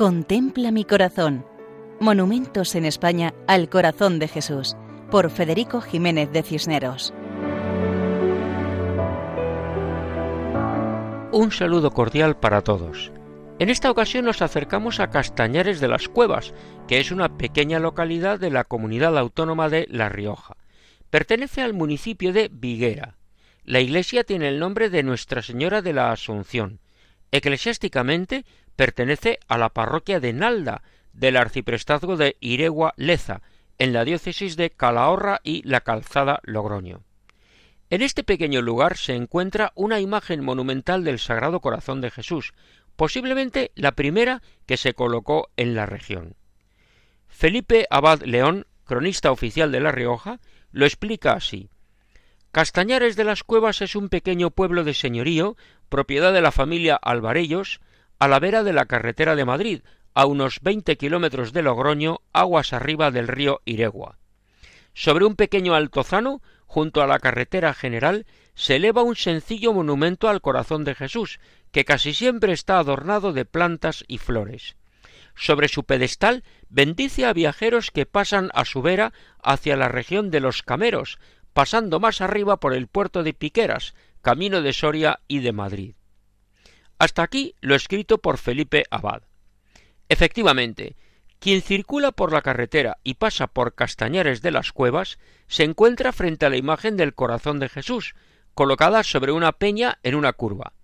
Contempla mi corazón. Monumentos en España al corazón de Jesús, por Federico Jiménez de Cisneros. Un saludo cordial para todos. En esta ocasión nos acercamos a Castañares de las Cuevas, que es una pequeña localidad de la comunidad autónoma de La Rioja. Pertenece al municipio de Viguera. La iglesia tiene el nombre de Nuestra Señora de la Asunción. Eclesiásticamente pertenece a la parroquia de Nalda, del arciprestazgo de Iregua Leza, en la diócesis de Calahorra y la Calzada Logroño. En este pequeño lugar se encuentra una imagen monumental del Sagrado Corazón de Jesús, posiblemente la primera que se colocó en la región. Felipe Abad León, cronista oficial de La Rioja, lo explica así. Castañares de las Cuevas es un pequeño pueblo de señorío, propiedad de la familia Alvarellos, a la vera de la carretera de Madrid, a unos veinte kilómetros de Logroño, aguas arriba del río Iregua. Sobre un pequeño altozano, junto a la carretera general, se eleva un sencillo monumento al corazón de Jesús, que casi siempre está adornado de plantas y flores. Sobre su pedestal bendice a viajeros que pasan a su vera hacia la región de los Cameros, pasando más arriba por el puerto de Piqueras, camino de Soria y de Madrid. Hasta aquí lo escrito por Felipe Abad. Efectivamente, quien circula por la carretera y pasa por Castañares de las Cuevas se encuentra frente a la imagen del corazón de Jesús, colocada sobre una peña en una curva.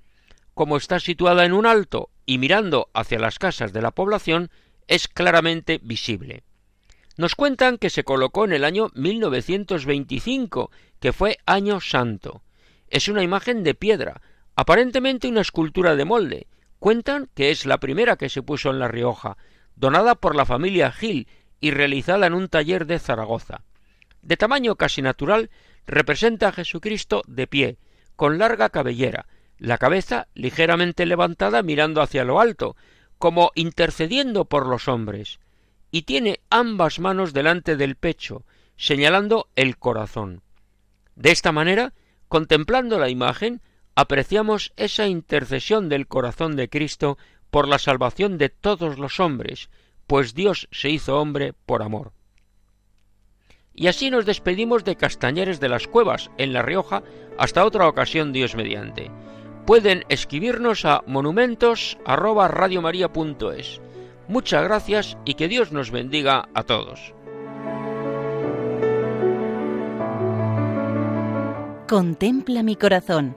Como está situada en un alto y mirando hacia las casas de la población, es claramente visible. Nos cuentan que se colocó en el año 1925, que fue año santo. Es una imagen de piedra, Aparentemente una escultura de molde. Cuentan que es la primera que se puso en La Rioja, donada por la familia Gil y realizada en un taller de Zaragoza. De tamaño casi natural, representa a Jesucristo de pie, con larga cabellera, la cabeza ligeramente levantada mirando hacia lo alto, como intercediendo por los hombres, y tiene ambas manos delante del pecho, señalando el corazón. De esta manera, contemplando la imagen, apreciamos esa intercesión del corazón de Cristo por la salvación de todos los hombres, pues Dios se hizo hombre por amor. Y así nos despedimos de Castañeres de las Cuevas, en La Rioja, hasta otra ocasión Dios mediante. Pueden escribirnos a monumentos@radiomaria.es. Muchas gracias y que Dios nos bendiga a todos. Contempla mi corazón